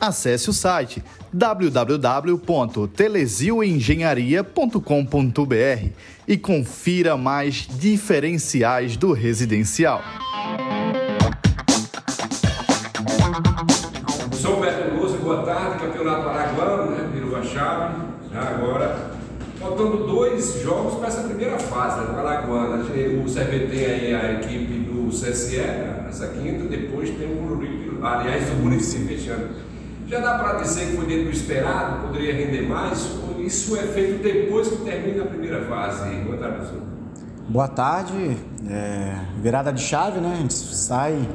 Acesse o site www.telesioengenharia.com.br e confira mais diferenciais do residencial. Sou Beto Lúcio, boa tarde, Campeonato Araguano, né? Virou a chave, já agora. Faltando dois jogos para essa primeira fase, né? Alagoana. O CRB tem aí a equipe do CSE, essa quinta, depois tem o Muripe, aliás, o município fechando. Já dá para dizer que foi dentro do esperado, poderia render mais? Ou isso é feito depois que termina a primeira fase? Boa tarde, professor. Boa tarde. É, virada de chave, né? A gente sai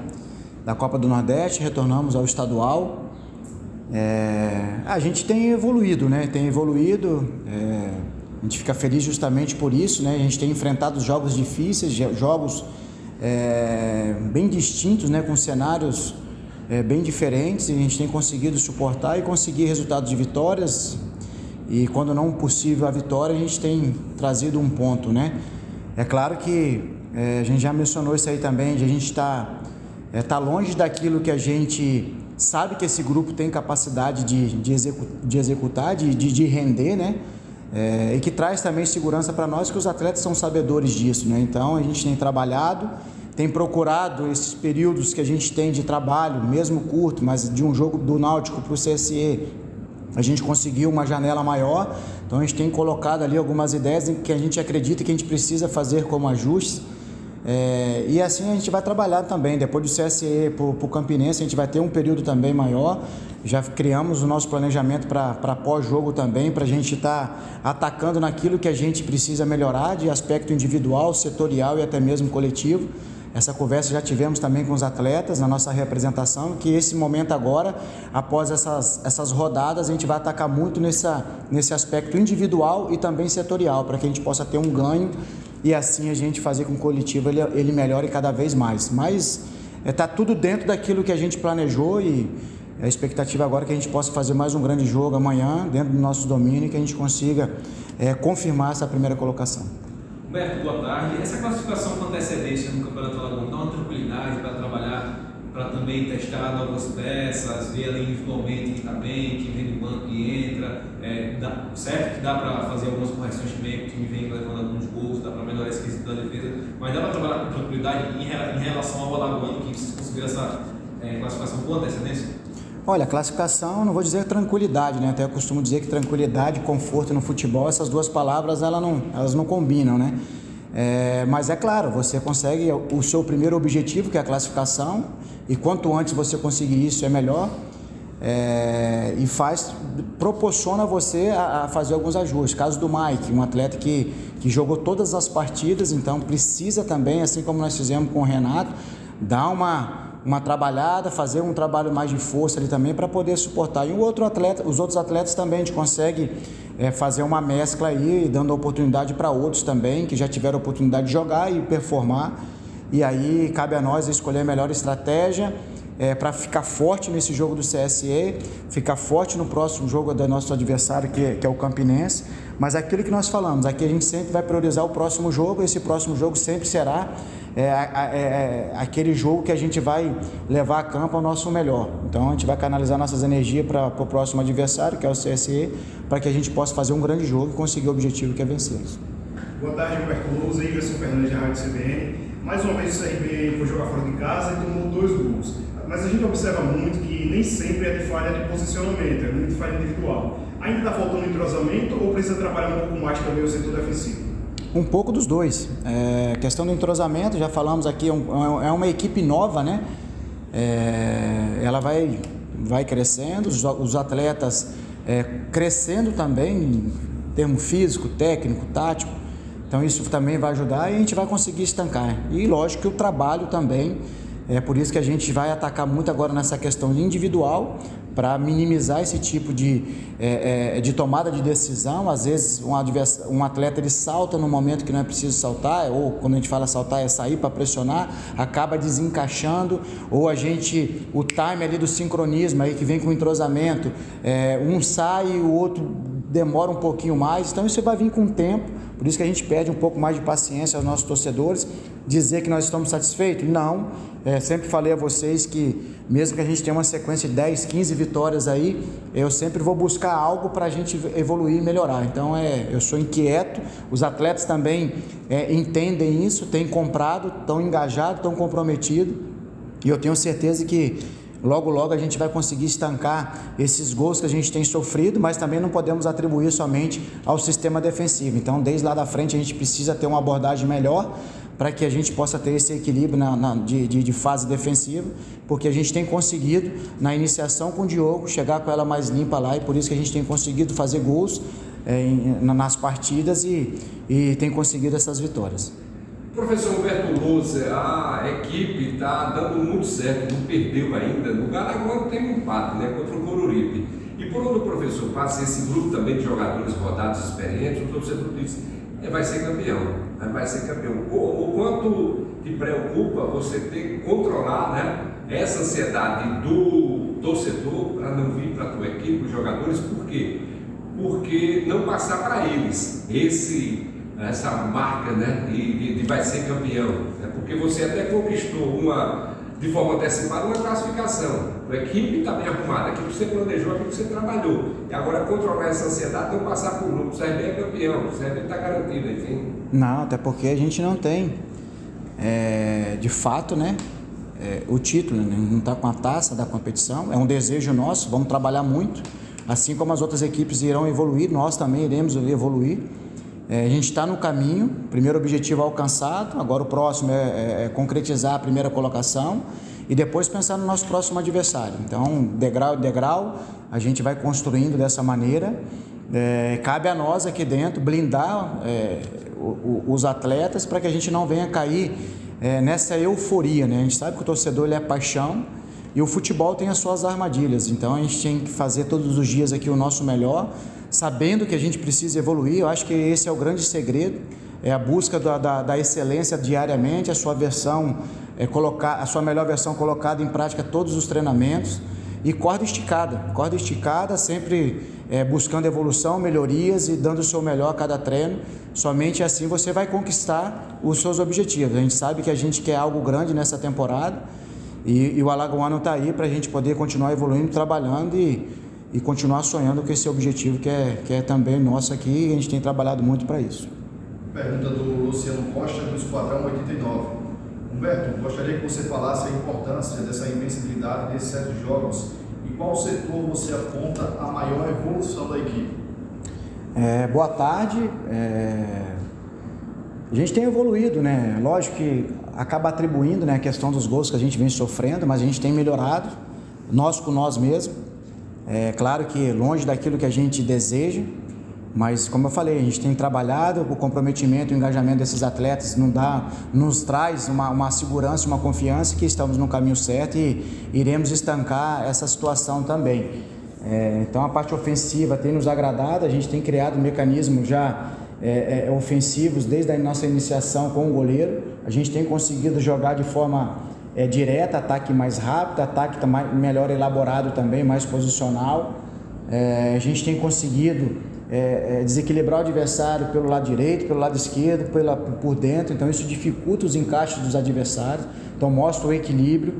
da Copa do Nordeste, retornamos ao estadual. É, a gente tem evoluído, né? Tem evoluído. É, a gente fica feliz justamente por isso, né? A gente tem enfrentado jogos difíceis, jogos é, bem distintos, né? Com cenários é, bem diferentes. E a gente tem conseguido suportar e conseguir resultados de vitórias. E quando não possível a vitória, a gente tem trazido um ponto, né? É claro que é, a gente já mencionou isso aí também, de a gente tá está é, tá longe daquilo que a gente sabe que esse grupo tem capacidade de, de, execu de executar, de, de, de, render, né? É, e que traz também segurança para nós, que os atletas são sabedores disso, né? Então a gente tem trabalhado, tem procurado esses períodos que a gente tem de trabalho, mesmo curto, mas de um jogo do Náutico para o CSE, a gente conseguiu uma janela maior, então a gente tem colocado ali algumas ideias que a gente acredita que a gente precisa fazer como ajustes é, e assim a gente vai trabalhar também. Depois do CSE para o Campinense, a gente vai ter um período também maior. Já criamos o nosso planejamento para pós-jogo também, para a gente estar tá atacando naquilo que a gente precisa melhorar de aspecto individual, setorial e até mesmo coletivo. Essa conversa já tivemos também com os atletas na nossa representação, que esse momento agora, após essas, essas rodadas, a gente vai atacar muito nessa, nesse aspecto individual e também setorial, para que a gente possa ter um ganho e assim a gente fazer com que o coletivo ele, ele melhore cada vez mais. Mas está é, tudo dentro daquilo que a gente planejou e a expectativa agora é que a gente possa fazer mais um grande jogo amanhã, dentro do nosso domínio, e que a gente consiga é, confirmar essa primeira colocação. Humberto, boa tarde. Essa classificação com antecedência no Campeonato Alagoano dá uma tranquilidade para trabalhar para também testar novas peças, ver ali individualmente que está bem, que vem do banco e entra. É, dá, certo que dá para fazer algumas correções também, que o time vem levando alguns gols, dá para melhorar esse quesito da defesa, mas dá para trabalhar com tranquilidade em, em relação ao Alagoano, que vocês conseguiram essa é, classificação com antecedência? Olha, classificação, não vou dizer tranquilidade, né? Até eu costumo dizer que tranquilidade e conforto no futebol, essas duas palavras elas não, elas não combinam, né? É, mas é claro, você consegue o seu primeiro objetivo, que é a classificação, e quanto antes você conseguir isso é melhor. É, e faz proporciona você a, a, fazer alguns ajustes. Caso do Mike, um atleta que, que jogou todas as partidas, então precisa também, assim como nós fizemos com o Renato, dar uma, uma trabalhada, fazer um trabalho mais de força ali também para poder suportar. E o outro atleta, os outros atletas também a gente consegue é, fazer uma mescla aí, dando oportunidade para outros também que já tiveram oportunidade de jogar e performar. E aí cabe a nós escolher a melhor estratégia é, para ficar forte nesse jogo do CSE, ficar forte no próximo jogo do nosso adversário, que, que é o Campinense. Mas aquilo que nós falamos, aqui a gente sempre vai priorizar o próximo jogo, esse próximo jogo sempre será é, é, é, aquele jogo que a gente vai levar a campo ao nosso melhor. Então a gente vai canalizar nossas energias para o próximo adversário, que é o CSE, para que a gente possa fazer um grande jogo e conseguir o objetivo que é vencer. Boa tarde, Roberto Lousa, Iverson Fernandes da Rádio CBN. Mais uma vez o CRB foi jogar fora de casa e tomou dois gols. Mas a gente observa muito que nem sempre é de falha de posicionamento, é muito falha individual. Ainda está faltando entrosamento ou precisa trabalhar um pouco mais também o setor defensivo? Um pouco dos dois. É, questão do entrosamento, já falamos aqui, é, é, é uma equipe nova, né? É, ela vai, vai crescendo, os, os atletas é, crescendo também, em termo físico, técnico, tático. Então isso também vai ajudar e a gente vai conseguir estancar. E lógico que o trabalho também É por isso que a gente vai atacar muito agora nessa questão individual para minimizar esse tipo de, é, é, de tomada de decisão. Às vezes um, um, atleta ele salta no momento que não é preciso saltar, ou quando a gente fala saltar é sair para pressionar, acaba desencaixando, ou a gente, o time ali do sincronismo aí que vem com o entrosamento, é, um sai e o outro demora um pouquinho mais, então isso vai vir com o tempo, por isso que a gente pede um pouco mais de paciência aos nossos torcedores, dizer que nós estamos satisfeitos? Não, é, sempre falei a vocês que mesmo que a gente tenha uma sequência de 10, 15 vitórias aí, eu sempre vou buscar algo para a gente evoluir e melhorar. Então é, eu sou inquieto, os atletas também é, entendem isso, têm comprado, estão engajados, estão comprometidos, e eu tenho certeza que logo logo a gente vai conseguir estancar esses gols que a gente tem sofrido, mas também não podemos atribuir somente ao sistema defensivo. Então, desde lá da frente a gente precisa ter uma abordagem melhor para que a gente possa ter esse equilíbrio na, na de, de, de, fase defensiva, porque a gente tem conseguido, na iniciação com o Diogo, chegar com ela mais limpa lá e por isso que a gente tem conseguido fazer gols é, em, nas partidas e, e tem conseguido essas vitórias. Professor Humberto Lousa, a equipe está dando muito certo, não perdeu ainda. No Garaguá tem um empate né, contra o Coruripe. E por onde o professor passa esse grupo também de jogadores rodados experientes, o torcedor diz é, vai ser campeão, vai ser campeão. O, o quanto te preocupa você ter que controlar né, essa ansiedade do torcedor para não vir para a tua equipe, os jogadores, por quê? Porque não passar para eles esse, essa marca né, de, de, vai ser campeão. Né, porque você até conquistou uma de forma antecipada uma classificação. A equipe está bem arrumada, aquilo que você planejou, aquilo que você trabalhou. E agora controlar essa ansiedade, não passar por grupo. O CRB é campeão, o CRB está garantido, enfim. Não, até porque a gente não tem, é, de fato, né? É, o título, né? não está com a taça da competição, é um desejo nosso, vamos trabalhar muito, assim como as outras equipes irão evoluir, nós também iremos evoluir. É, a gente está no caminho, primeiro objetivo alcançado, agora o próximo é, é, é, concretizar a primeira colocação e depois pensar no nosso próximo adversário. Então, degrau degrau, a gente vai construindo dessa maneira. É, cabe a nós aqui dentro blindar é, o, o, os atletas para que a gente não venha cair é, nessa euforia. Né? A gente sabe que o torcedor ele é paixão e o futebol tem as suas armadilhas. Então, a gente tem que fazer todos os dias aqui o nosso melhor sabendo que a gente precisa evoluir. Eu acho que esse é o grande segredo, é a busca da, da, da excelência diariamente, a sua versão, é colocar, a sua melhor versão colocada em prática todos os treinamentos e corda esticada, corda esticada, sempre é, buscando evolução, melhorias e dando o seu melhor a cada treino. Somente assim você vai conquistar os seus objetivos. A gente sabe que a gente quer algo grande nessa temporada e, e o Alagoano está aí para a gente poder continuar evoluindo, trabalhando e e continuar sonhando com esse objetivo que é, que é também nosso aqui e a gente tem trabalhado muito para isso. Pergunta do Luciano Costa, do Esquadrão 89. Humberto, gostaria que você falasse a importância dessa invencibilidade desses sete jogos e qual setor você aponta a maior evolução da equipe? É, boa tarde. É... A gente tem evoluído, né? Lógico que acaba atribuindo né, a questão dos gols que a gente vem sofrendo, mas a gente tem melhorado, nós com nós mesmos. É claro que longe daquilo que a gente deseja, mas como eu falei, a gente tem trabalhado, o comprometimento, o engajamento desses atletas não dá, nos traz uma, uma segurança, uma confiança que estamos no caminho certo e iremos estancar essa situação também. É, então a parte ofensiva tem nos agradado, a gente tem criado mecanismos já é, é, ofensivos desde a nossa iniciação com o goleiro, a gente tem conseguido jogar de forma é, direta, ataque mais rápido, ataque tá mais, melhor elaborado também, mais posicional. É, a gente tem conseguido é, é, desequilibrar o adversário pelo lado direito, pelo lado esquerdo, pela, por dentro, então isso dificulta os encaixes dos adversários, então mostra o equilíbrio.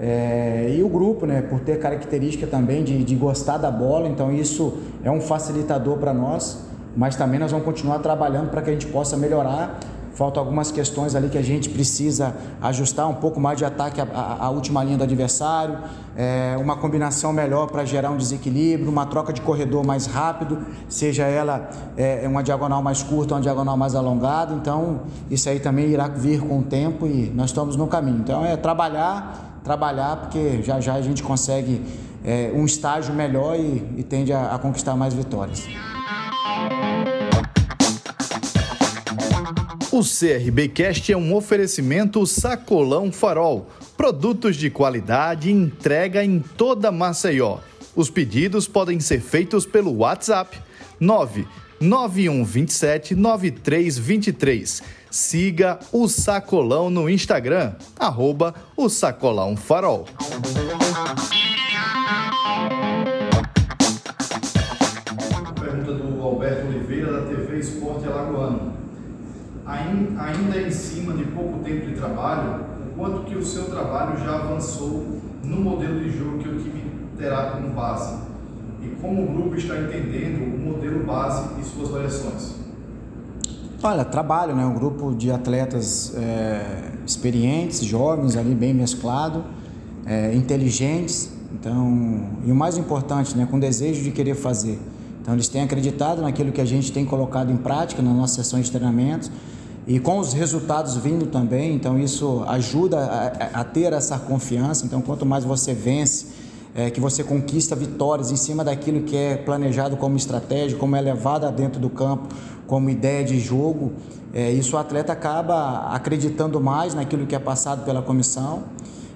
É, e o grupo, né, por ter característica também de, de gostar da bola, então isso é um facilitador para nós, mas também nós vamos continuar trabalhando para que a gente possa melhorar Faltam algumas questões ali que a gente precisa ajustar um pouco mais de ataque à, última linha do adversário, é, uma combinação melhor para gerar um desequilíbrio, uma troca de corredor mais rápido, seja ela é, uma diagonal mais curta ou uma diagonal mais alongada. Então, isso aí também irá vir com o tempo e nós estamos no caminho. Então, é trabalhar, trabalhar, porque já já a gente consegue é, um estágio melhor e, e tende a, a conquistar mais vitórias. O CRBcast é um oferecimento Sacolão Farol. Produtos de qualidade entrega em toda Maceió. Os pedidos podem ser feitos pelo WhatsApp 99127 9323. Siga o Sacolão no Instagram, arroba o Sacolão Farol. Ainda em cima de pouco tempo de trabalho, o quanto que o seu trabalho já avançou no modelo de jogo que o time terá como base? E como o grupo está entendendo o modelo base e suas variações? Olha, trabalho, né? Um grupo de atletas é, experientes, jovens, ali bem mesclado, é, inteligentes, então, e o mais importante, né? Com desejo de querer fazer. Então, eles têm acreditado naquilo que a gente tem colocado em prática nas nossas sessões de treinamentos e com os resultados vindo também, então isso ajuda a, a ter essa confiança. Então, quanto mais você vence, é, que você conquista vitórias em cima daquilo que é planejado como estratégia, como é levado dentro do campo, como ideia de jogo, é, isso o atleta acaba acreditando mais naquilo que é passado pela comissão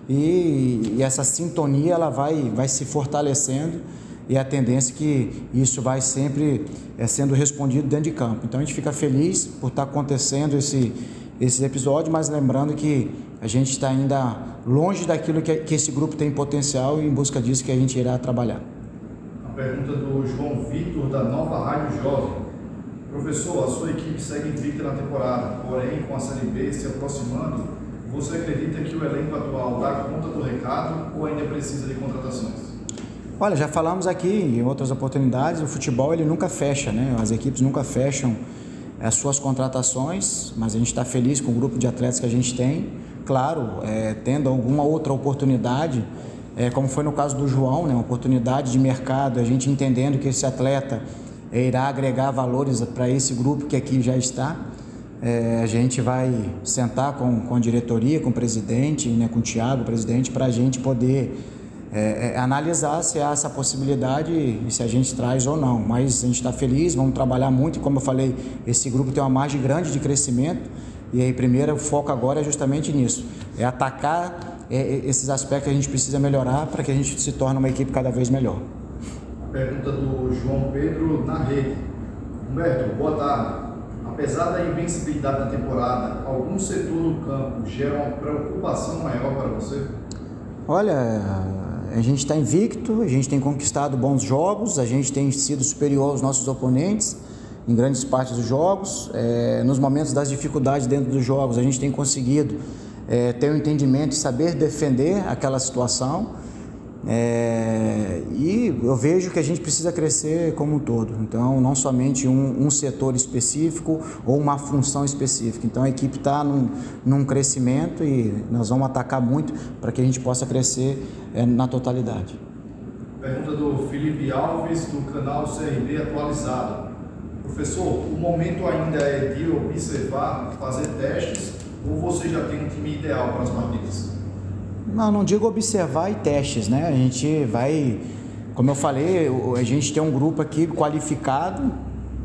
e, e essa sintonia ela vai, vai se fortalecendo e a tendência é que isso vai sempre é, sendo respondido dentro de campo. Então a gente fica feliz por estar acontecendo esse, esse episódio, mas lembrando que a gente está ainda longe daquilo que, que esse grupo tem potencial e em busca disso que a gente irá trabalhar. A pergunta do João Vitor, da Nova Rádio Jovem. Professor, a sua equipe segue invicta na temporada, porém com a Série B se aproximando, você acredita que o elenco atual dá conta do recado ou ainda precisa de contratações? Olha, já falamos aqui em outras oportunidades, o futebol ele nunca fecha, né? As equipes nunca fecham as suas contratações, mas a gente está feliz com o grupo de atletas que a gente tem. Claro, é, tendo alguma outra oportunidade, é, como foi no caso do João, né? Uma oportunidade de mercado, a gente entendendo que esse atleta é, irá agregar valores para esse grupo que aqui já está. É, a gente vai sentar com, com a diretoria, com o presidente, né, com o Tiago, presidente, para a gente poder é, é, analisar se há essa possibilidade e se a gente traz ou não. Mas a gente está feliz, vamos trabalhar muito. E como eu falei, esse grupo tem uma margem grande de crescimento. E aí, primeiro, o foco agora é justamente nisso: é atacar é, é esses aspectos que a gente precisa melhorar para que a gente se torne uma equipe cada vez melhor. Pergunta do João Pedro na rede. Humberto, boa tarde. Apesar da invencibilidade da temporada, algum setor do campo gera uma preocupação maior para você? Olha, a gente está invicto, a gente tem conquistado bons jogos, a gente tem sido superior aos nossos oponentes em grandes partes dos jogos. É, nos momentos das dificuldades dentro dos jogos, a gente tem conseguido é, ter um entendimento e saber defender aquela situação. É, e eu vejo que a gente precisa crescer como um todo, então não somente um, um setor específico ou uma função específica. Então a equipe está num, num, crescimento e nós vamos atacar muito para que a gente possa crescer é, na totalidade. Pergunta do Felipe Alves, do canal CRB Atualizado. Professor, o momento ainda é de observar, fazer testes ou você já tem um time ideal para as partidas? Não, não digo observar e testes, né? A gente vai, como eu falei, a gente tem um grupo aqui qualificado.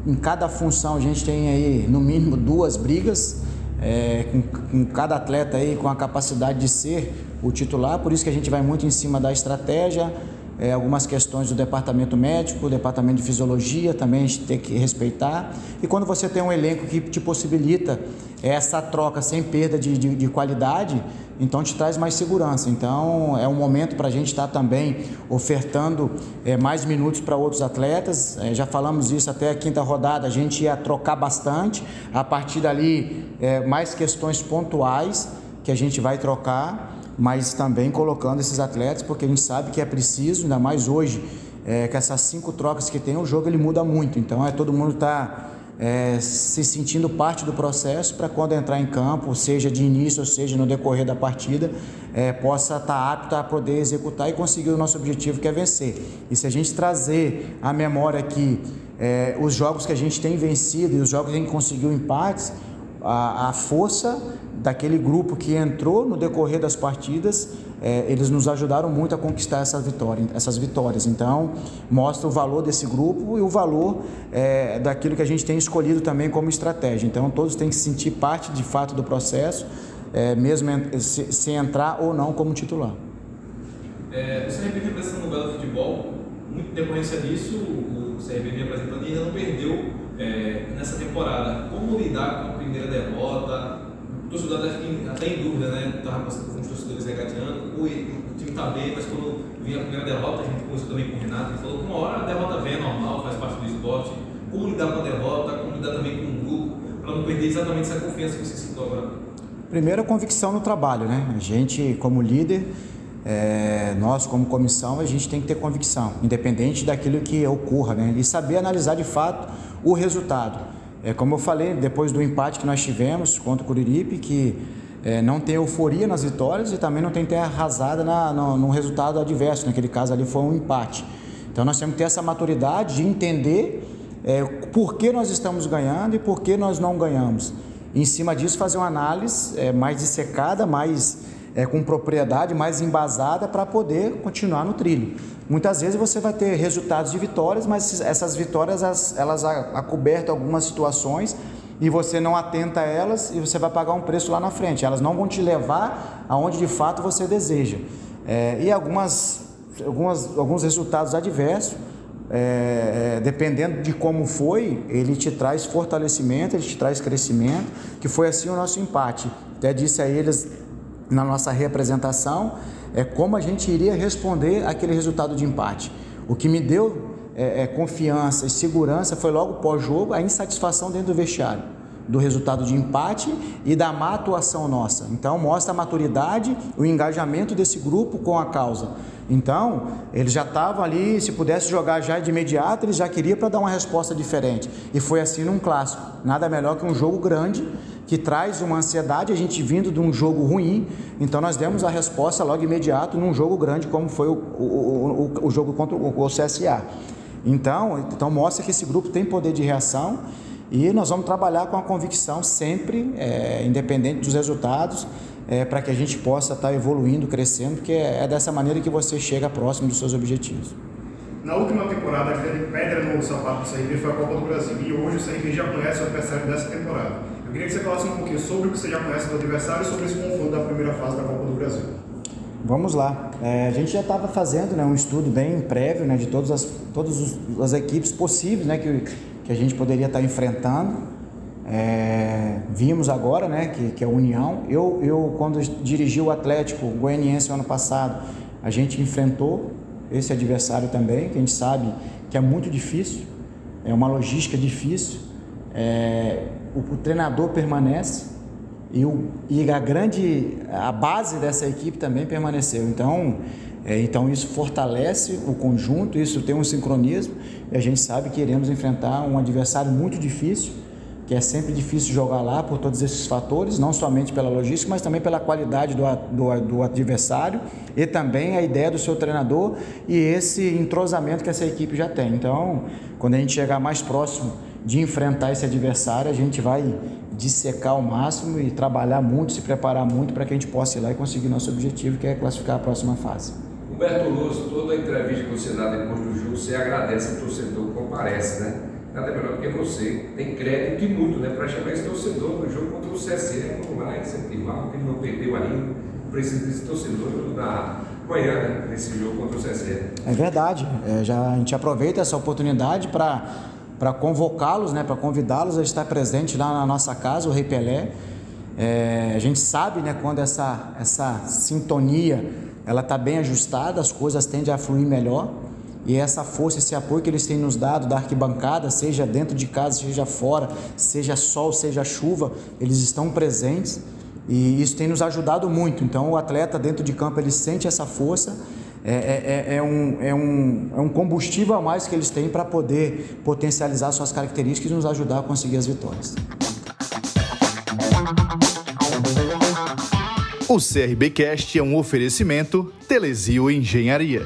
Em cada função a gente tem aí no mínimo duas brigas, é, com, com cada atleta aí com a capacidade de ser o titular. Por isso que a gente vai muito em cima da estratégia, é, algumas questões do departamento médico, departamento de fisiologia também a gente tem que respeitar. E quando você tem um elenco que te possibilita essa troca sem perda de, de, de qualidade, então te traz mais segurança. Então é um momento para a gente estar tá também ofertando é, mais minutos para outros atletas. É, já falamos isso até a quinta rodada, a gente ia trocar bastante. A partir dali, é, mais questões pontuais que a gente vai trocar mas também colocando esses atletas, porque a gente sabe que é preciso, ainda mais hoje, é, que essas cinco trocas que tem, o jogo ele muda muito. Então é todo mundo está é, se sentindo parte do processo para quando entrar em campo, seja de início ou seja no decorrer da partida, é, possa estar tá apto a poder executar e conseguir o nosso objetivo que é vencer. E se a gente trazer à memória aqui é, os jogos que a gente tem vencido e os jogos que a gente conseguiu empates, a, a força daquele grupo que entrou no decorrer das partidas, é, eles nos ajudaram muito a conquistar essa vitória, essas vitórias. Então, mostra o valor desse grupo e o valor é, daquilo que a gente tem escolhido também como estratégia. Então, todos têm que sentir parte de fato do processo, é, mesmo se, se, entrar ou não como titular. É, você repete representando no Belo Futebol, muito decorrência disso, o CRB vem apresentando e ainda não perdeu é, nessa temporada. Como lidar com primeira derrota? O torcedor até, fica, até em dúvida, né? Estava passando com os torcedores regateando, o, time está bem, mas quando vinha a primeira derrota, a gente conversou também com o Renato, ele falou que uma hora a derrota vem, é normal, faz parte do esporte. Como lidar com a derrota, como lidar também com o grupo, para não perder exatamente essa confiança que você citou agora? Primeiro, a convicção no trabalho, né? A gente, como líder, é, nós como comissão, a gente tem que ter convicção, independente daquilo que ocorra, né? E saber analisar de fato o resultado. É, como eu falei, depois do empate que nós tivemos contra o Curiripe, que é, não tem euforia nas vitórias e também não tem terra arrasada na, no, no, resultado adverso. Naquele caso ali foi um empate. Então nós temos que ter essa maturidade de entender é, por que nós estamos ganhando e por que nós não ganhamos. Em cima disso, fazer uma análise é, mais dissecada, mais é, com propriedade, mais embasada para poder continuar no trilho. Muitas vezes você vai ter resultados de vitórias, mas essas vitórias elas, elas acobertam algumas situações e você não atenta a elas e você vai pagar um preço lá na frente. Elas não vão te levar aonde de fato você deseja. É, e algumas, algumas, alguns resultados adversos, é, é, dependendo de como foi, ele te traz fortalecimento, ele te traz crescimento, que foi assim o nosso empate. Até disse a eles na nossa representação é como a gente iria responder aquele resultado de empate. O que me deu é, é, confiança e segurança foi logo pós-jogo a insatisfação dentro do vestiário do resultado de empate e da má atuação nossa. Então mostra a maturidade, o engajamento desse grupo com a causa. Então, ele já estava ali, se pudesse jogar já de imediato, ele já queria para dar uma resposta diferente. E foi assim num clássico. Nada melhor que um jogo grande que traz uma ansiedade, a gente vindo de um jogo ruim, então nós demos a resposta logo imediato num jogo grande, como foi o, o, o, o jogo contra o, o CSA. Então, então mostra que esse grupo tem poder de reação e nós vamos trabalhar com a convicção sempre, é, independente dos resultados, é, para que a gente possa estar tá evoluindo, crescendo, porque é, é dessa maneira que você chega próximo dos seus objetivos. Na última temporada, a grande pedra no sapato do CRB foi a Copa do Brasil e hoje o CRB já conhece o adversário dessa temporada. Eu queria que você falasse um pouquinho sobre o que você já conhece do adversário e sobre esse confronto da primeira fase da Copa do Brasil. Vamos lá. É, a gente já estava fazendo né, um estudo bem prévio né, de todas as, todas as equipes possíveis né, que, que a gente poderia estar tá enfrentando. É, vimos agora né, que, que é a União. Eu, eu, quando dirigi o Atlético Goianiense ano passado, a gente enfrentou esse adversário também, que a gente sabe que é muito difícil, é uma logística difícil. É, o, o treinador permanece e, o, e a grande a base dessa equipe também permaneceu. Então, é, então isso fortalece o conjunto, isso tem um sincronismo e a gente sabe que iremos enfrentar um adversário muito difícil, que é sempre difícil jogar lá por todos esses fatores, não somente pela logística, mas também pela qualidade do, do, do adversário e também a ideia do seu treinador e esse entrosamento que essa equipe já tem. Então, quando a gente chegar mais próximo de enfrentar esse adversário, a gente vai dissecar ao máximo e trabalhar muito, se preparar muito para que a gente possa ir lá e conseguir nosso objetivo, que é classificar a próxima fase. Humberto Luz, toda a entrevista que você dá depois do jogo, você agradece ao torcedor que comparece, né? Nada melhor do que você. Tem crédito e muito, né? Para chamar esse torcedor no jogo contra o CSE, vamos lá incentivar, porque ele não perdeu ainda. Precisa desse torcedor na manhã, né? Nesse jogo contra o CSE. É verdade. É, já, a gente aproveita essa oportunidade para para convocá-los, né, para convidá-los a estar presente lá na nossa casa, o Rei Pelé. É, a gente sabe né, quando essa, essa sintonia ela está bem ajustada, as coisas tendem a fluir melhor. E essa força, esse apoio que eles têm nos dado da arquibancada, seja dentro de casa, seja fora, seja sol, seja chuva, eles estão presentes e isso tem nos ajudado muito. Então, o atleta dentro de campo ele sente essa força é, é, é, é, um, é, um, é um combustível a mais que eles têm para poder potencializar suas características e nos ajudar a conseguir as vitórias. O CRBcast é um oferecimento Telesio Engenharia.